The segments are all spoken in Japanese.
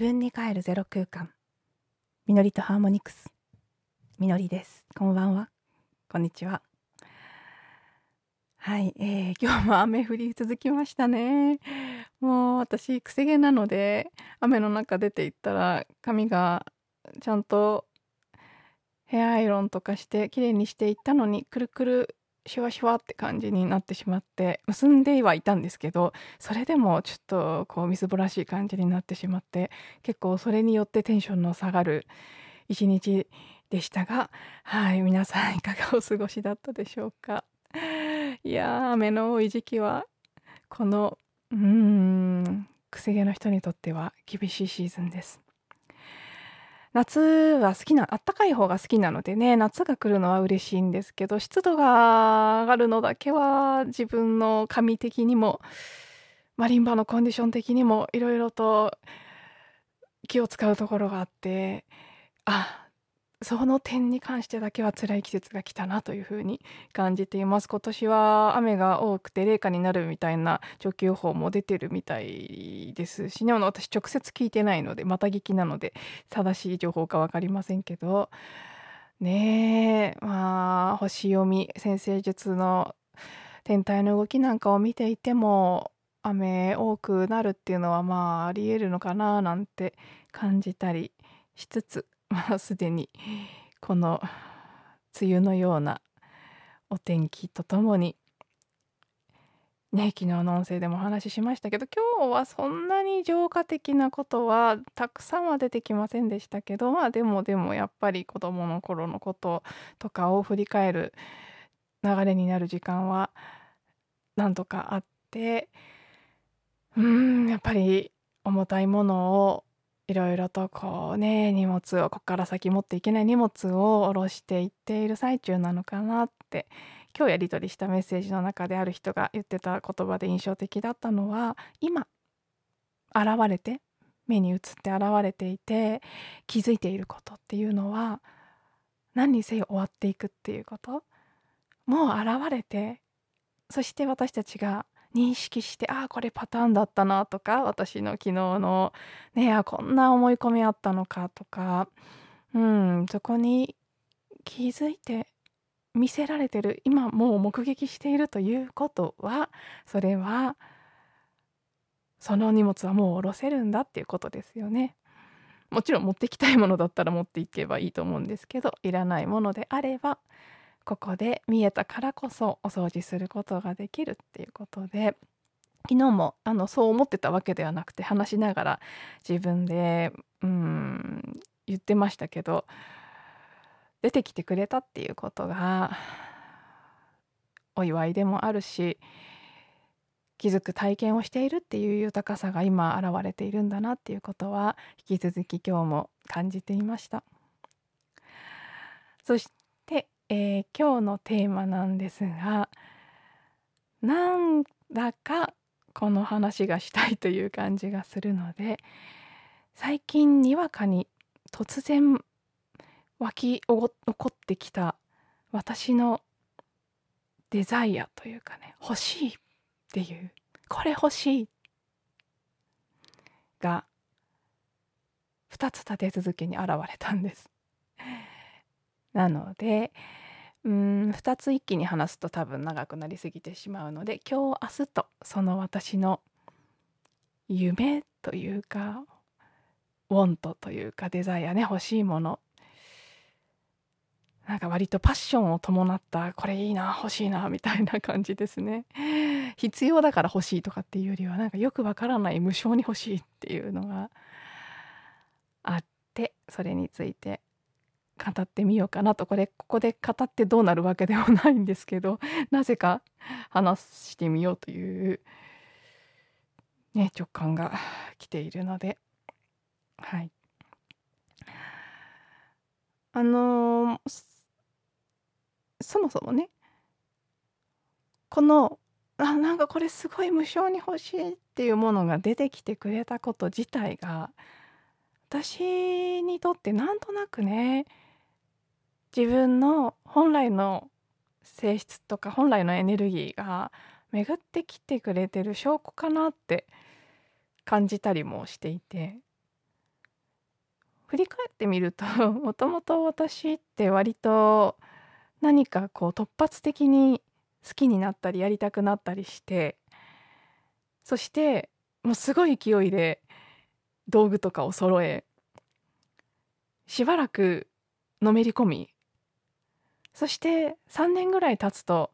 分に帰るゼロ空間。みのりとハーモニクス。みのりです。こんばんは。こんにちは。はい、えー、今日も雨降り続きましたね。もう私くせ毛なので雨の中出て行ったら髪がちゃんとヘアアイロンとかして綺麗にしていったのにくるくるシュワシュワって感じになってしまって結んではいたんですけどそれでもちょっとこうみすぼらしい感じになってしまって結構それによってテンションの下がる一日でしたがはい皆さんいかがお過ごしだったでしょうか？いや雨の多い時期はこのうーんくせ毛の人にとっては厳しいシーズンです。夏は好きなあったかい方が好きなのでね夏が来るのは嬉しいんですけど湿度が上がるのだけは自分の髪的にもマリンバのコンディション的にもいろいろと気を使うところがあってあその点に関してだけは辛い季節が来たなというふうに感じています。今年は雨が多くて冷夏になるみたいな長期予報も出てるみたいですしね私直接聞いてないのでまた聞きなので正しい情報か分かりませんけど。ねえまあ星読み先生術の天体の動きなんかを見ていても雨多くなるっていうのはまあありえるのかななんて感じたりしつつ まあすでにこの梅雨のようなお天気とともにね昨日の音声でもお話ししましたけど今日はそんなに浄化的なことはたくさんは出てきませんでしたけどまあでもでもやっぱり子どもの頃のこととかを振り返る流れになる時間はなんとかあってうんやっぱり重たいものをいろいろとこうね荷物をここから先持っていけない荷物を下ろしていっている最中なのかなって今日やり取りしたメッセージの中である人が言ってた言葉で印象的だったのは今現れて目に映って現れていて気づいていることっていうのは何にせよ終わっていくっていうこと。もう現れてそして私たちが認識してああこれパターンだったなとか私の昨日のねあこんな思い込みあったのかとかうんそこに気づいて見せられてる今もう目撃しているということはそれはその荷物はもう下ろせるんだっていうことですよね。もちろん持ってきたいものだったら持っていけばいいと思うんですけどいらないものであればここで見えたからこそお掃除することができるっていうことで昨日もあのそう思ってたわけではなくて話しながら自分でうん言ってましたけど出てきてくれたっていうことがお祝いでもあるし気づく体験をしているっていう豊かさが今現れているんだなっていうことは引き続き今日も感じていました。そしてえー、今日のテーマなんですがなんだかこの話がしたいという感じがするので最近にわかに突然湧き起こってきた私のデザイアというかね欲しいっていうこれ欲しいが2つ立て続けに現れたんです。なのでうん2つ一気に話すと多分長くなりすぎてしまうので今日明日とその私の夢というかウォントというかデザイアね欲しいもの。なんか割とパッションを伴ったこれいいな欲しいなみたいな感じですね。必要だから欲しいとかっていうよりはなんかよくわからない無償に欲しいっていうのがあってそれについて語ってみようかなと。これここで語ってどうなるわけでもないんですけど なぜか話してみようという、ね、直感が来ているので。はい。あのー、そもそもねこのあなんかこれすごい無償に欲しいっていうものが出てきてくれたこと自体が私にとってなんとなくね自分の本来の性質とか本来のエネルギーが巡ってきてくれてる証拠かなって感じたりもしていて。振り返ってみると もともと私って割と何かこう突発的に好きになったりやりたくなったりしてそしてもうすごい勢いで道具とかを揃えしばらくのめり込みそして3年ぐらい経つと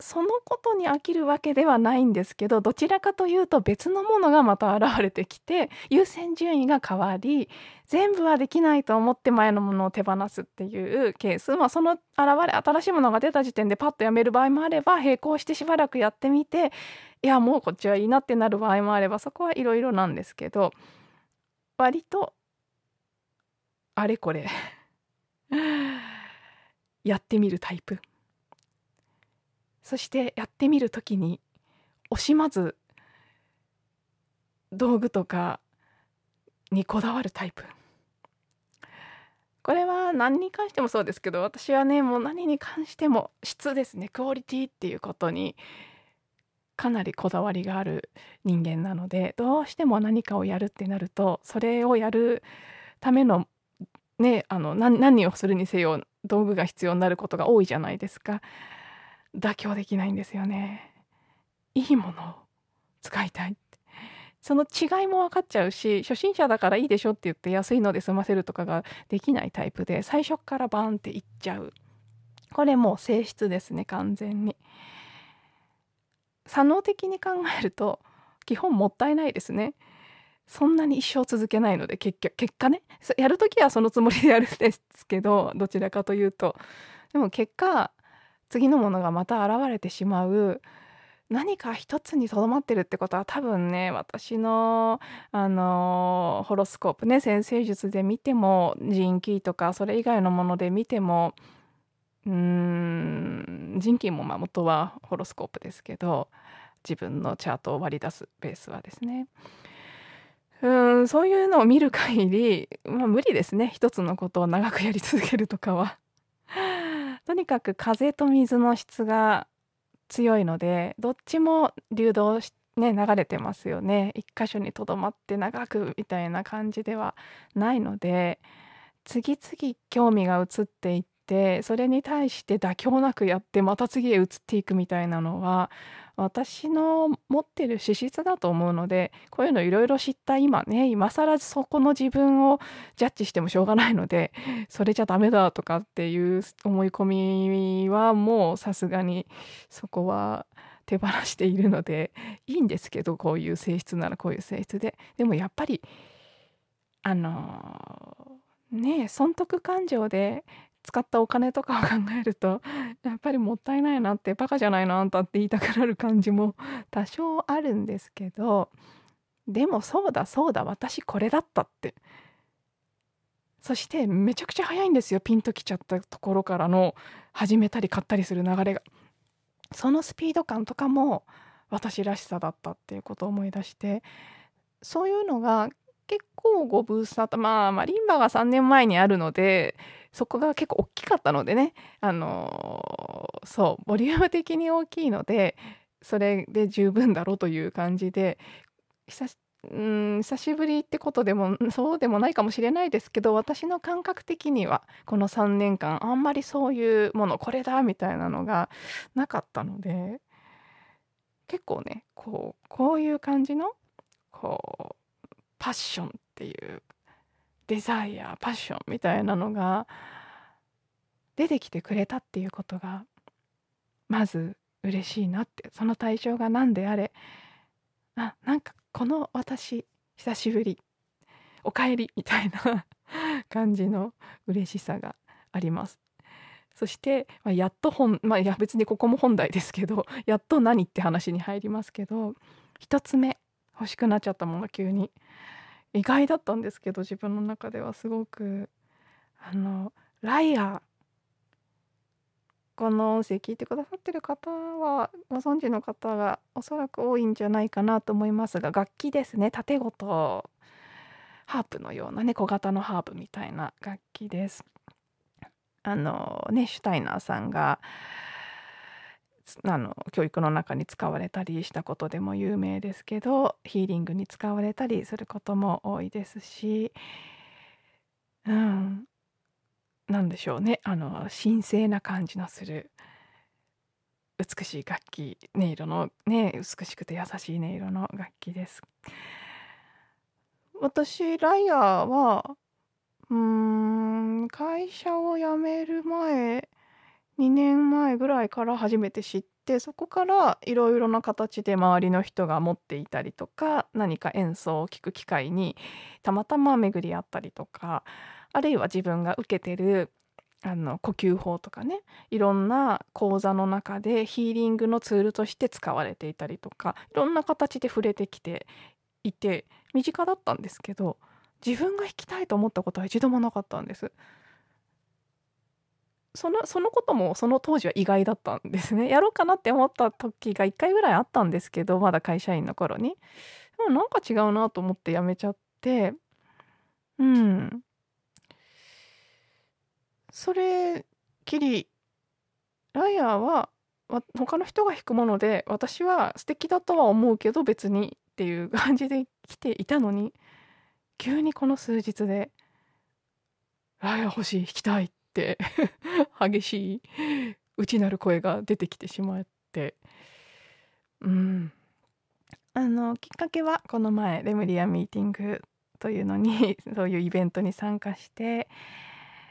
そのことに飽きるわけではないんですけどどちらかというと別のものがまた現れてきて優先順位が変わり全部はできないと思って前のものを手放すっていうケース、まあ、その現れ新しいものが出た時点でパッとやめる場合もあれば並行してしばらくやってみていやもうこっちはいいなってなる場合もあればそこはいろいろなんですけど割とあれこれ。やってみるタイプ。そしてやってみる時に惜しまず道具とかにこだわるタイプこれは何に関してもそうですけど私はねもう何に関しても質ですねクオリティっていうことにかなりこだわりがある人間なのでどうしても何かをやるってなるとそれをやるためのねあの何をするにせよ道具が必要になることが多いじゃないですか。妥協できないんですよね。いいものを使いたいその違いも分かっちゃうし初心者だからいいでしょって言って安いので済ませるとかができないタイプで最初からバーンっていっちゃうこれもう性質ですね完全に作能的に考えると基本もったいないですねそんなに一生続けないので結局結果ね。やる時はそのつもりでやるんですけど どちらかというと。でも結果次のものがまた現れてしまう。何か一つにとどまってるってことは多分ね私のあのホロスコープね先生術で見ても人気とかそれ以外のもので見てもうーん人気もまあ元はホロスコープですけど自分のチャートを割り出すベースはですね。うんそういうのを見る限り、まあ、無理ですね一つのことを長くやり続けるとかは。とにかく風と水の質が強いのでどっちも流動しね流れてますよね一箇所にとどまって長くみたいな感じではないので次々興味が移っていっててそれに対して妥協なくやってまた次へ移っていくみたいなのは私の持ってる資質だと思うのでこういうのいろいろ知った今ね今更そこの自分をジャッジしてもしょうがないのでそれじゃダメだとかっていう思い込みはもうさすがにそこは手放しているのでいいんですけどこういう性質ならこういう性質で。でもやっぱりあのね損得感情で使ったお金とかを考えると やっぱりもったいないなってバカじゃないのあんたって言いたくなる感じも 多少あるんですけどでもそうだそうだ私これだったって。そしてめちゃくちゃ早いんですよピンときちゃったところからの始めたり買ったりする流れが。そのスピード感とかも私らしさだったっていうことを思い出してそういうのが結構ご無沙汰まあマリンバが3年前にあるのでそこが結構大きかったのでね。あのー、そうボリューム的に大きいのでそれで十分だろうという感じで久しうん久しぶりってことでもそうでもないかもしれないですけど私の感覚的にはこの3年間あんまりそういうものこれだみたいなのがなかったので結構ねこうこういう感じのこうパッションっていうデザイアパッションみたいなのが出てきてくれたっていうことがまず嬉しいなって。その対象が何であれ？あなんかこの私久しぶり。おかえりみたいな感じの嬉しさがあります。そして、まあ、やっと本まあいや別にここも本題ですけどやっと何って話に入りますけど1つ目欲しくなっちゃったもの急に意外だったんですけど自分の中ではすごくあのライアーこの音声聞いてくださってる方はご存知の方がおそらく多いんじゃないかなと思いますが楽器ですね縦ごとハープのようなね小型のハープみたいな楽器です。あのねシュタイナーさんがあの教育の中に使われたりしたことでも有名ですけどヒーリングに使われたりすることも多いですしうん。なんでしょうね。あの神聖な感じのする美しい楽器音色のね美しくて優しい音色の楽器です。私ライアーはうーん会社を辞める前2年前ぐらいから初めて知ってそこからいろいろな形で周りの人が持っていたりとか何か演奏を聴く機会にたまたま巡り合ったりとかあるいは自分が受けてるあの呼吸法とかねいろんな講座の中でヒーリングのツールとして使われていたりとかいろんな形で触れてきていて身近だったんですけど自分が弾きたいと思ったことは一度もなかったんです。そのそのこともその当時は意外だったんですね。やろうかなって思った時が1回ぐらいあったんですけどまだ会社員の頃に。でもなんか違うなと思って辞めちゃってうんそれきりライアーは他の人が弾くもので私は素敵だとは思うけど別にっていう感じで来ていたのに急にこの数日で「ライアー欲しい弾きたい」って 激しい内なる声が出てきてしまって。うん。あのきっかけはこの前レムリアミーティングというのに そういうイベントに参加して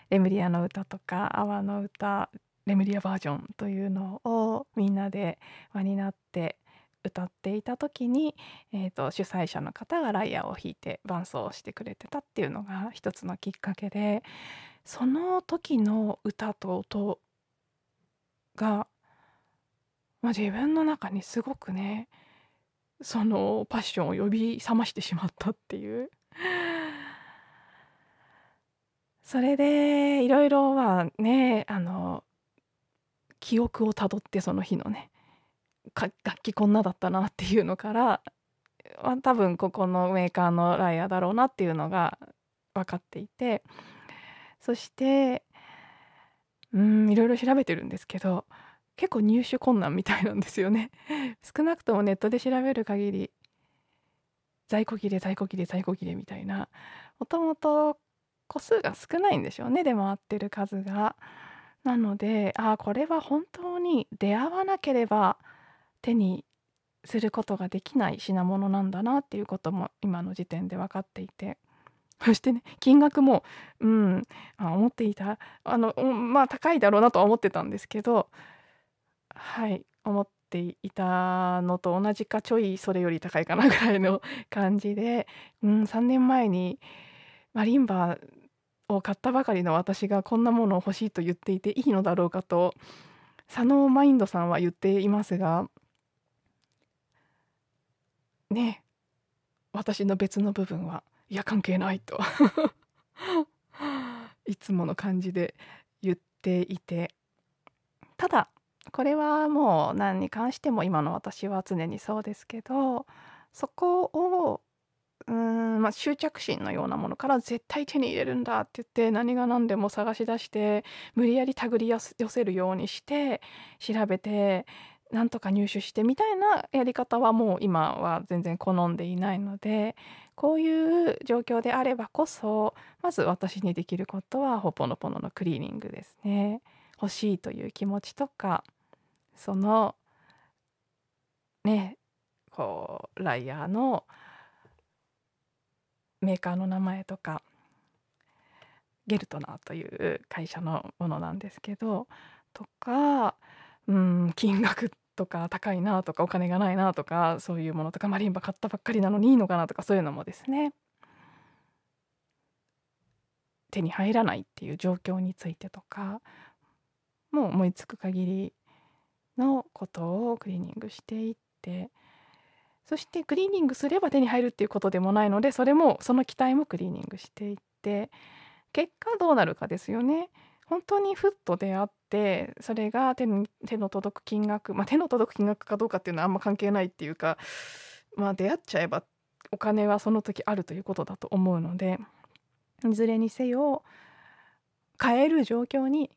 レムリアの歌とか「泡の歌」レムリアバージョンというのをみんなで輪になって歌っていた時に、えーと、主催者の方がライアーを弾いて伴奏してくれてたっていうのが一つのきっかけでその時の歌と音が、まあ、自分の中にすごくねそのパッションを呼び覚ましてしまったっていう。それでいろいろはねあの記憶をたどってその日のね楽器こんなだったなっていうのから多分ここのメーカーのライアーだろうなっていうのが分かっていてそしてうんいろいろ調べてるんですけど結構入手困難みたいなんですよね 少なくともネットで調べる限り在庫切れ在庫切れ在庫切れみたいなもともと個数が少ないんでしょうね出回ってる数が。なのでああこれは本当に出会わなければ手にすることができない品物なんだなっていうことも今の時点で分かっていて。そしてね金額もうんあ思っていた。あのまあ高いだろうなとは思ってたんですけどはい思っていたのと同じかちょいそれより高いかなぐらいの感じで、うん、3年前にマリンバを買ったばかりの私がこんなものを欲しいと言っていていいのだろうかと佐野マインドさんは言っていますがね私の別の部分はいや関係ないと。いつもの感じで言っていて。ただこれはもう何に関しても今の私は常にそうですけどそこをうーん、まあ、執着心のようなものから絶対手に入れるんだって言って何が何でも探し出して無理やり手繰り寄せるようにして調べてなんとか入手してみたいなやり方はもう今は全然好んでいないのでこういう状況であればこそまず私にできることはほぽのぽののクリーニングですね。欲しいという気持ちとかそのねこうライヤーのメーカーの名前とかゲルトナーという会社のものなんですけどとかうん金額とか高いなとかお金がないなとかそういうものとかマリンバ買ったばっかりなのにいいのかなとかそういうのもですね手に入らないっていう状況についてとかもう思いつく限りのことをクリーニングしていってそしてクリーニングすれば手に入るっていうことでもないのでそれもその期待もクリーニングしていって結果どうなるかですよね。本当にふっと出会ってそれが手の届く金額、まあ、手の届く金額かどうかっていうのはあんま関係ないっていうか、まあ、出会っちゃえばお金はその時あるということだと思うのでいずれにせよ変える状況に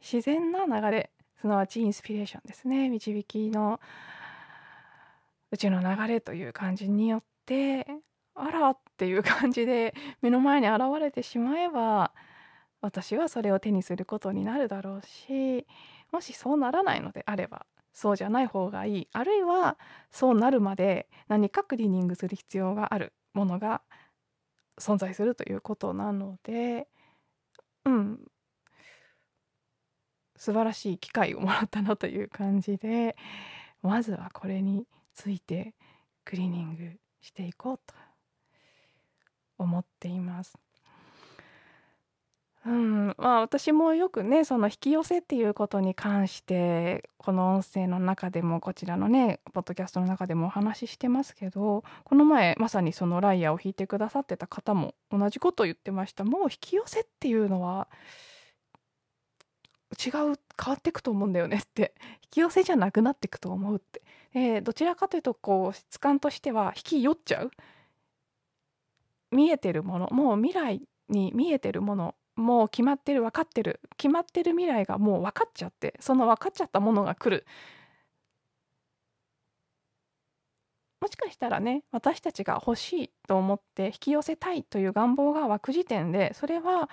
自然な流れすなわちインスピレーションですね導きのうちの流れという感じによってあらっていう感じで目の前に現れてしまえば私はそれを手にすることになるだろうしもしそうならないのであればそうじゃない方がいい。あるいはそうなるまで何かクリーニングする必要がある。ものが存在するということなのでうん。素晴らしい機会をもらったなという感じでまずはこれについてクリーニングしていこうと思っています。うん、まあ私もよくねその引き寄せっていうことに関してこの音声の中でもこちらのねポッドキャストの中でもお話ししてますけどこの前まさにそのライヤーを弾いてくださってた方も同じことを言ってました。もう引き寄せっていうのは違う変わっていくと思うんだよねって。引き寄せじゃなくなっていくと思うって、えー、どちらかというとこう質感としては引き寄っちゃう？見えてるものもう未来に見えてるものもう決まってる分かってる。決まってる未来がもう分かっちゃってその分かっちゃったものが来る。もしかしたらね私たちが欲しいと思って引き寄せたいという願望が湧く時点でそれは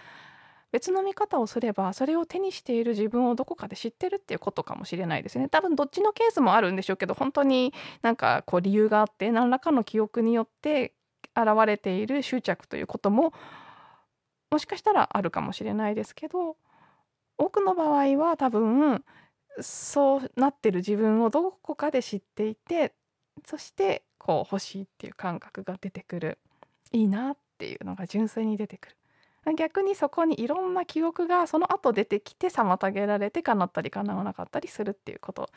別の見方をすればそれを手にしている自分をどこかで知ってるっていうことかもしれないですね。多分どっちのケースもあるんでしょうけど本当になんかこう理由があって何らかの記憶によって現れている執着ということももしかしたらあるかもしれないですけど多くの場合は多分そうなってる自分をどこかで知っていてそしてこう欲しいっていう感覚が出てくる。いいなっていうのが純粋に出てくる。逆にそこにいろんな記憶がその後出てきて妨げられて叶ったり叶わなかったりするっていうこと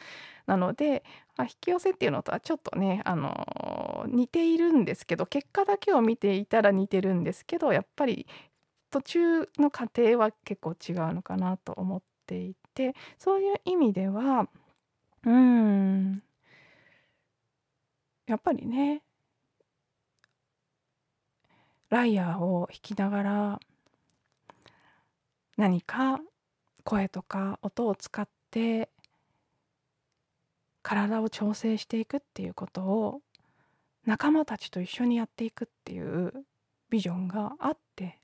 なので、まあ、引き寄せっていうのとはちょっとね、あのー、似ているんですけど結果だけを見ていたら似てるんですけどやっぱり途中の過程は結構違うのかなと思っていてそういう意味ではうんやっぱりねライヤーを弾きながら何か声とか音を使って体を調整していくっていうことを仲間たちと一緒にやっていくっていうビジョンがあって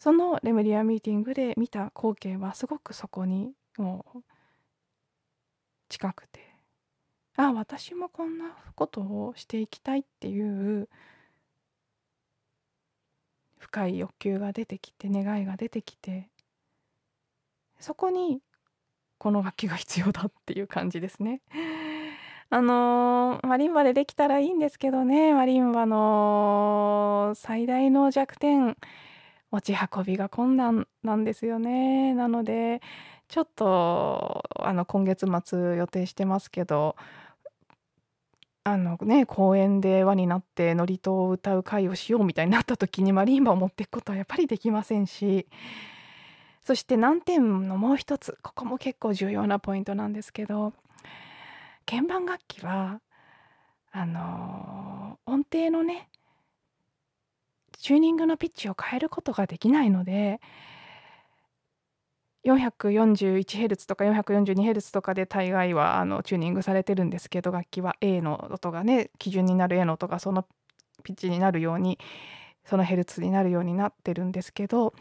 そのレメリアミーティングで見た光景はすごくそこにもう近くてあ私もこんなことをしていきたいっていう深い欲求が出てきて願いが出てきてそこにこの楽器が必要だっていう感じですね。あの、マリンバでできたらいいんですけどねマリンバの最大の弱点持ち運びが困難なんですよね。なのでちょっとあの今月末予定してますけどあのね公園で輪になって祝詞を歌う会をしようみたいになった時にマリンバを持っていくことはやっぱりできませんしそして難点のもう一つここも結構重要なポイントなんですけど鍵盤楽器はあの音程のねチューニングのピッチを変えることができないので 441Hz とか 442Hz とかで大概はあのチューニングされてるんですけど楽器は A の音がね基準になる A の音がそのピッチになるようにそのヘルツになるようになってるんですけど、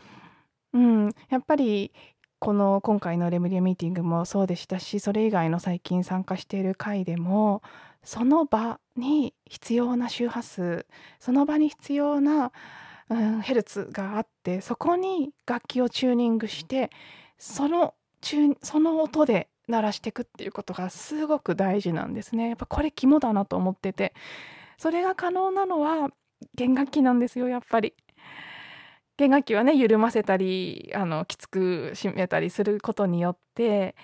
うん、やっぱりこの今回のレムリアミーティングもそうでしたしそれ以外の最近参加している回でもその場に必要な周波数その場に必要な、うん、ヘルツがあってそこに楽器をチューニングしてそのその音で鳴らしていくっていうことがすごく大事なんですね。やっぱこれ肝だなと思っててそれが可能なのは弦楽器なんですよやっぱり。弦楽器はね緩ませたりあのきつく締めたりすることによって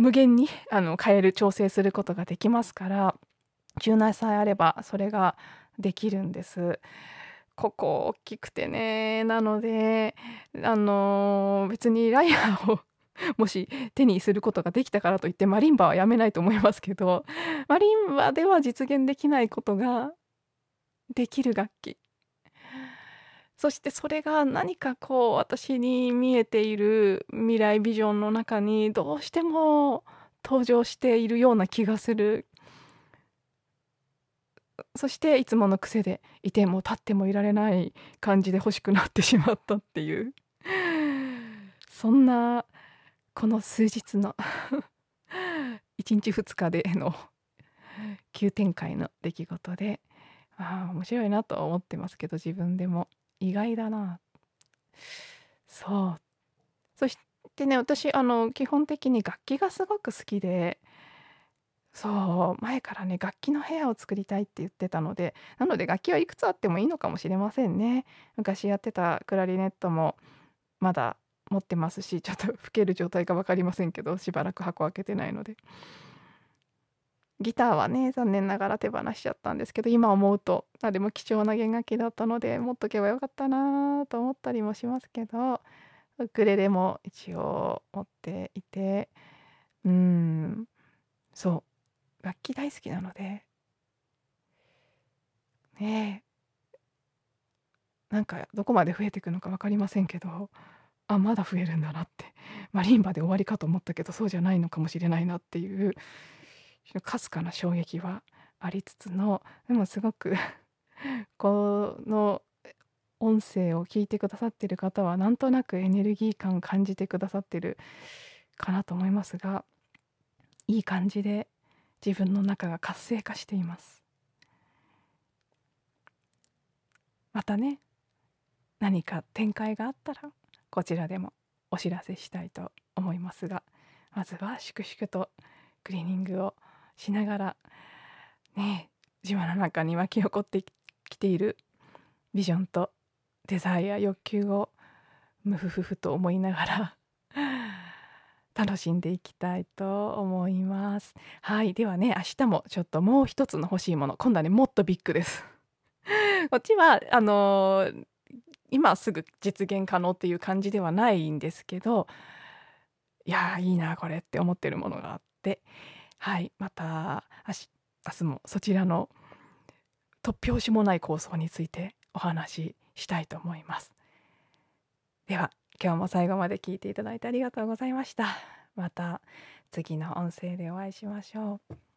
無限に あの変える調整することができますから柔軟さえあればそれができるんです。ここ大きくてねなのであの別にライアーを もし手にすることができたからといってマリンバはやめないと思いますけどマリンバでは実現できないことができる楽器そしてそれが何かこう私に見えている未来ビジョンの中にどうしても登場しているような気がする。そしていつもの癖でいても立ってもいられない感じで欲しくなってしまったっていう。そんなこの数日の1日2日での急展開の出来事でああ面白いなと思ってますけど自分でも。意外だな。そう。そしてね私あの基本的に楽器がすごく好きでそう前からね楽器の部屋を作りたいって言ってたのでなので楽器はいくつあってもいいのかもしれませんね。昔やってたクラリネットもまだ持ってますしちょっと吹ける状態か分かりませんけどしばらく箱開けてないので。ギターはね残念ながら手放しちゃったんですけど今思うとあでも貴重な弦楽器だったので持っとけばよかったなと思ったりもしますけどウクレレも一応持っていてうんそう楽器大好きなのでねえなんかどこまで増えていくのか分かりませんけどあまだ増えるんだなってマリンバで終わりかと思ったけどそうじゃないのかもしれないなっていうかすかな衝撃はありつつのでもすごく この音声を聞いてくださってる方はなんとなくエネルギー感感じてくださってるかなと思いますがいい感じで自分の中が活性化しています。またね何か展開があったらこちらでもお知らせしたいと思いますがまずは粛々とクリーニングをしながらね自分の中に湧き起こってきているビジョンとデザイア欲求をムフフフと思いながら 楽しんでいきたいと思います。はいではね明日もちょっともう一つの欲しいもの今度はねもっとビッグです。こっちはあのー、今すぐ実現可能っていう感じではないんですけどいやいいなこれって思ってるものがあってはい。また明日もそちらの突拍子もない構想についてお話ししたいと思います。では今日も最後まで聞いていただいてありがとうございました。また次の音声でお会いしましょう。